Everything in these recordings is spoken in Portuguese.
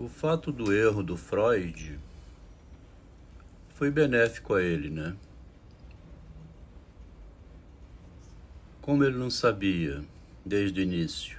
O fato do erro do Freud foi benéfico a ele, né? Como ele não sabia desde o início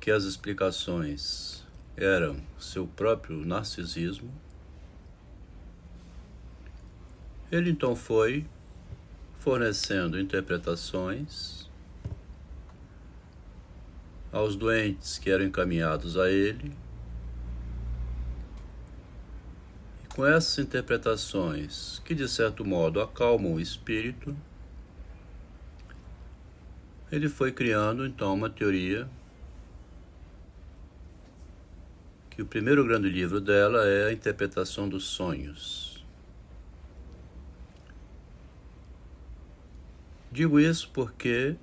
que as explicações eram seu próprio narcisismo, ele então foi fornecendo interpretações aos doentes que eram encaminhados a ele. E com essas interpretações, que de certo modo acalmam o espírito, ele foi criando então uma teoria que o primeiro grande livro dela é a interpretação dos sonhos. Digo isso porque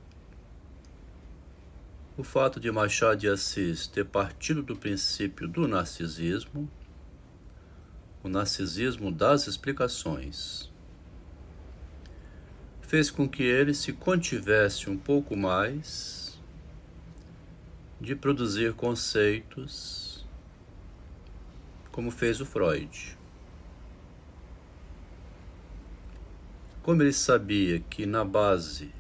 o fato de Machado de Assis ter partido do princípio do narcisismo, o narcisismo das explicações, fez com que ele se contivesse um pouco mais de produzir conceitos como fez o Freud. Como ele sabia que na base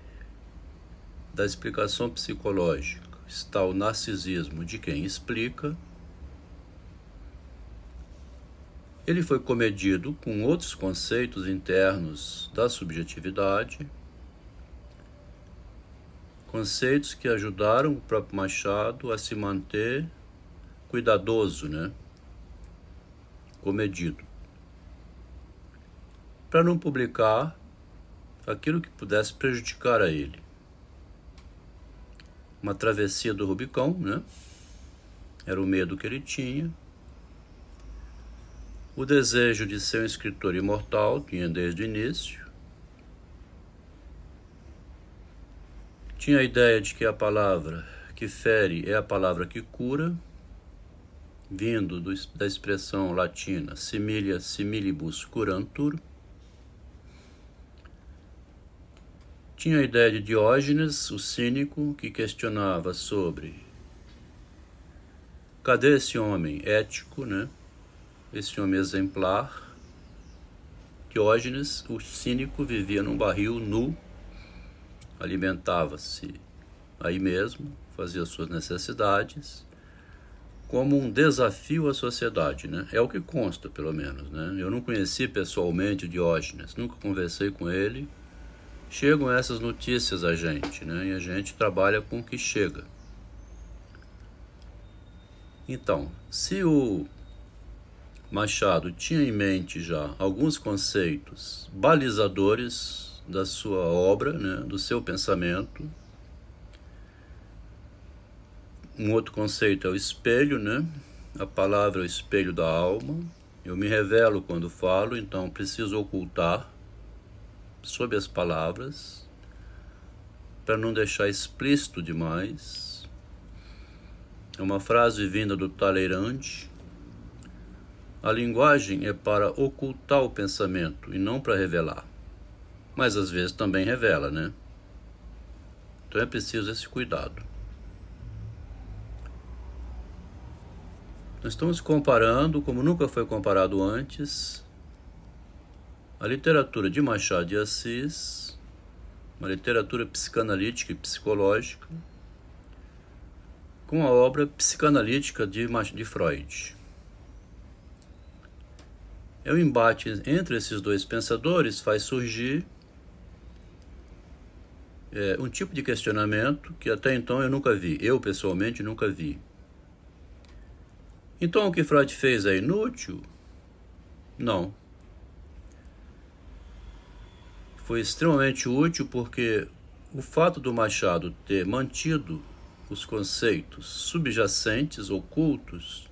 da explicação psicológica está o narcisismo de quem explica. Ele foi comedido com outros conceitos internos da subjetividade, conceitos que ajudaram o próprio Machado a se manter cuidadoso, né? Comedido. Para não publicar aquilo que pudesse prejudicar a ele uma travessia do Rubicão, né? Era o medo que ele tinha. O desejo de ser um escritor imortal tinha desde o início. Tinha a ideia de que a palavra que fere é a palavra que cura, vindo do, da expressão latina similia similibus curantur. Tinha a ideia de Diógenes, o cínico, que questionava sobre cadê esse homem ético, né? Esse homem exemplar. Diógenes, o cínico, vivia num barril nu, alimentava-se aí mesmo, fazia suas necessidades, como um desafio à sociedade, né? É o que consta, pelo menos, né? Eu não conheci pessoalmente Diógenes, nunca conversei com ele, chegam essas notícias a gente, né? E a gente trabalha com o que chega. Então, se o Machado tinha em mente já alguns conceitos balizadores da sua obra, né, do seu pensamento, um outro conceito é o espelho, né? A palavra é o espelho da alma. Eu me revelo quando falo, então preciso ocultar sob as palavras, para não deixar explícito demais. É uma frase vinda do Talleyrand. A linguagem é para ocultar o pensamento e não para revelar. Mas às vezes também revela, né? Então é preciso esse cuidado. Nós estamos comparando, como nunca foi comparado antes, a literatura de Machado de Assis, uma literatura psicanalítica e psicológica, com a obra psicanalítica de, de Freud. É o embate entre esses dois pensadores faz surgir é, um tipo de questionamento que até então eu nunca vi, eu pessoalmente nunca vi. Então o que Freud fez é inútil? Não. Foi extremamente útil porque o fato do Machado ter mantido os conceitos subjacentes, ocultos,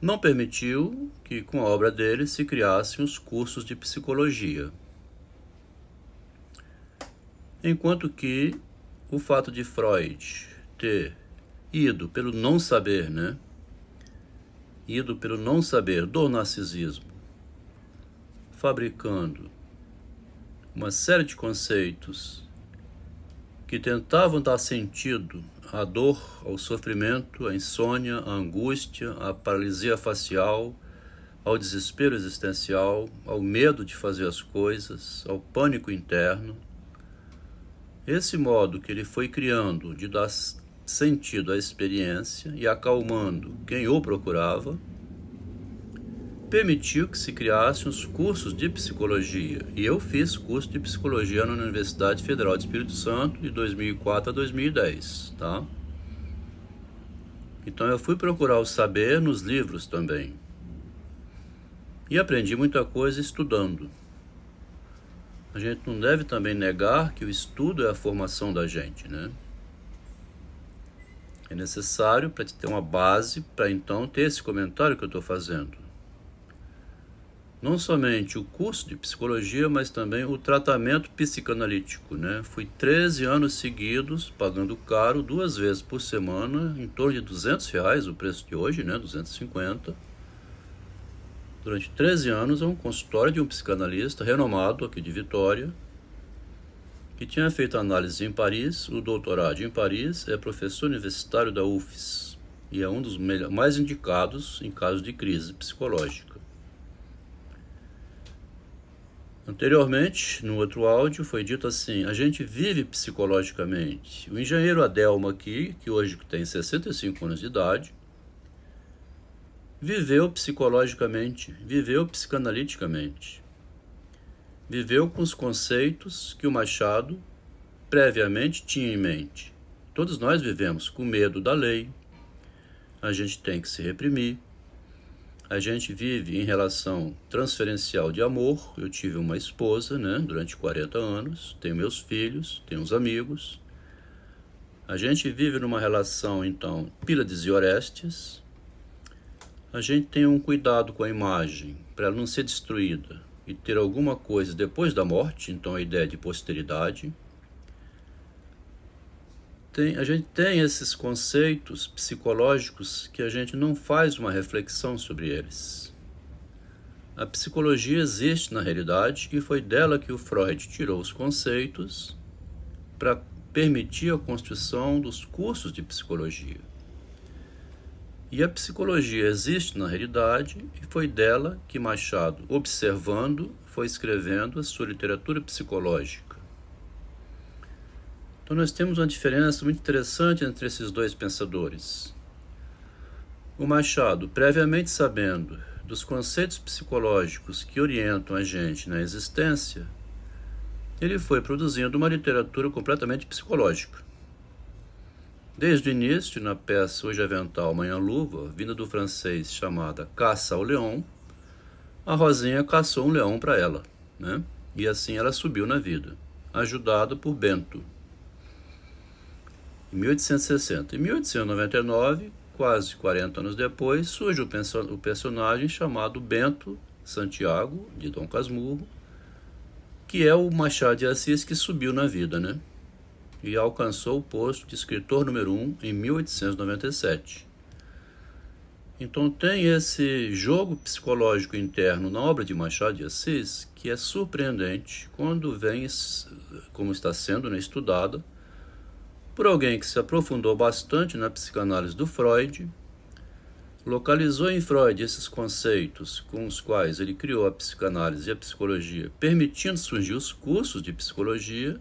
não permitiu que com a obra dele se criassem os cursos de psicologia. Enquanto que o fato de Freud ter ido pelo não saber, né? Ido pelo não saber do narcisismo, fabricando uma série de conceitos que tentavam dar sentido à dor, ao sofrimento, à insônia, à angústia, à paralisia facial, ao desespero existencial, ao medo de fazer as coisas, ao pânico interno. Esse modo que ele foi criando de dar sentido à experiência e acalmando quem o procurava, permitiu que se criassem os cursos de psicologia. E eu fiz curso de psicologia na Universidade Federal de Espírito Santo de 2004 a 2010, tá? Então eu fui procurar o saber nos livros também. E aprendi muita coisa estudando. A gente não deve também negar que o estudo é a formação da gente, né? É necessário para ter uma base para então ter esse comentário que eu estou fazendo não somente o curso de psicologia, mas também o tratamento psicanalítico. Né? Fui 13 anos seguidos, pagando caro, duas vezes por semana, em torno de 200 reais o preço de hoje, né? 250. Durante 13 anos, é um consultório de um psicanalista renomado aqui de Vitória, que tinha feito análise em Paris, o doutorado em Paris, é professor universitário da UFES e é um dos mais indicados em casos de crise psicológica. Anteriormente, no outro áudio, foi dito assim: a gente vive psicologicamente. O engenheiro Adelmo aqui, que hoje tem 65 anos de idade, viveu psicologicamente, viveu psicanaliticamente. Viveu com os conceitos que o Machado previamente tinha em mente. Todos nós vivemos com medo da lei, a gente tem que se reprimir, a gente vive em relação transferencial de amor. Eu tive uma esposa, né, durante 40 anos, tenho meus filhos, tenho uns amigos. A gente vive numa relação, então, Pílades e Orestes. A gente tem um cuidado com a imagem para ela não ser destruída e ter alguma coisa depois da morte, então a ideia de posteridade tem, a gente tem esses conceitos psicológicos que a gente não faz uma reflexão sobre eles. A psicologia existe na realidade e foi dela que o Freud tirou os conceitos para permitir a construção dos cursos de psicologia. E a psicologia existe na realidade e foi dela que Machado, observando, foi escrevendo a sua literatura psicológica. Então nós temos uma diferença muito interessante entre esses dois pensadores. O Machado, previamente sabendo dos conceitos psicológicos que orientam a gente na existência, ele foi produzindo uma literatura completamente psicológica. Desde o início, na peça Hoje Avental, Manhã Luva, vinda do francês chamada Caça ao Leão, a Rosinha caçou um leão para ela, né? E assim ela subiu na vida, ajudada por Bento, em 1860. Em 1899, quase 40 anos depois, surge o personagem chamado Bento Santiago, de Dom Casmurro, que é o Machado de Assis que subiu na vida, né? E alcançou o posto de escritor número 1 um em 1897. Então tem esse jogo psicológico interno na obra de Machado de Assis que é surpreendente quando vem, como está sendo né, estudada, por alguém que se aprofundou bastante na psicanálise do Freud, localizou em Freud esses conceitos com os quais ele criou a psicanálise e a psicologia, permitindo surgir os cursos de psicologia,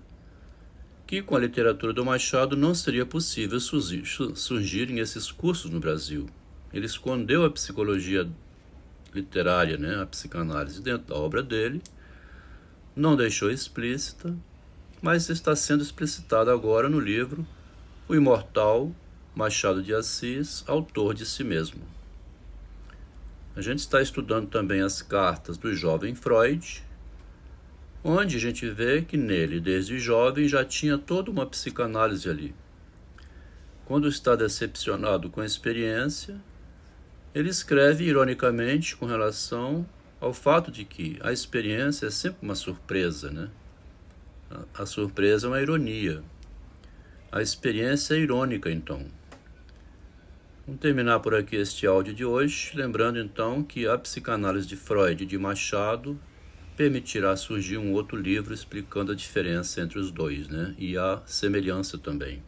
que com a literatura do Machado não seria possível surgir, surgirem esses cursos no Brasil. Ele escondeu a psicologia literária, né, a psicanálise, dentro da obra dele, não deixou explícita, mas está sendo explicitado agora no livro O Imortal Machado de Assis, autor de si mesmo. A gente está estudando também as cartas do jovem Freud, onde a gente vê que nele, desde jovem, já tinha toda uma psicanálise ali. Quando está decepcionado com a experiência, ele escreve ironicamente com relação ao fato de que a experiência é sempre uma surpresa, né? A surpresa é uma ironia. A experiência é irônica, então. Vamos terminar por aqui este áudio de hoje, lembrando então que a psicanálise de Freud e de Machado permitirá surgir um outro livro explicando a diferença entre os dois, né? E a semelhança também.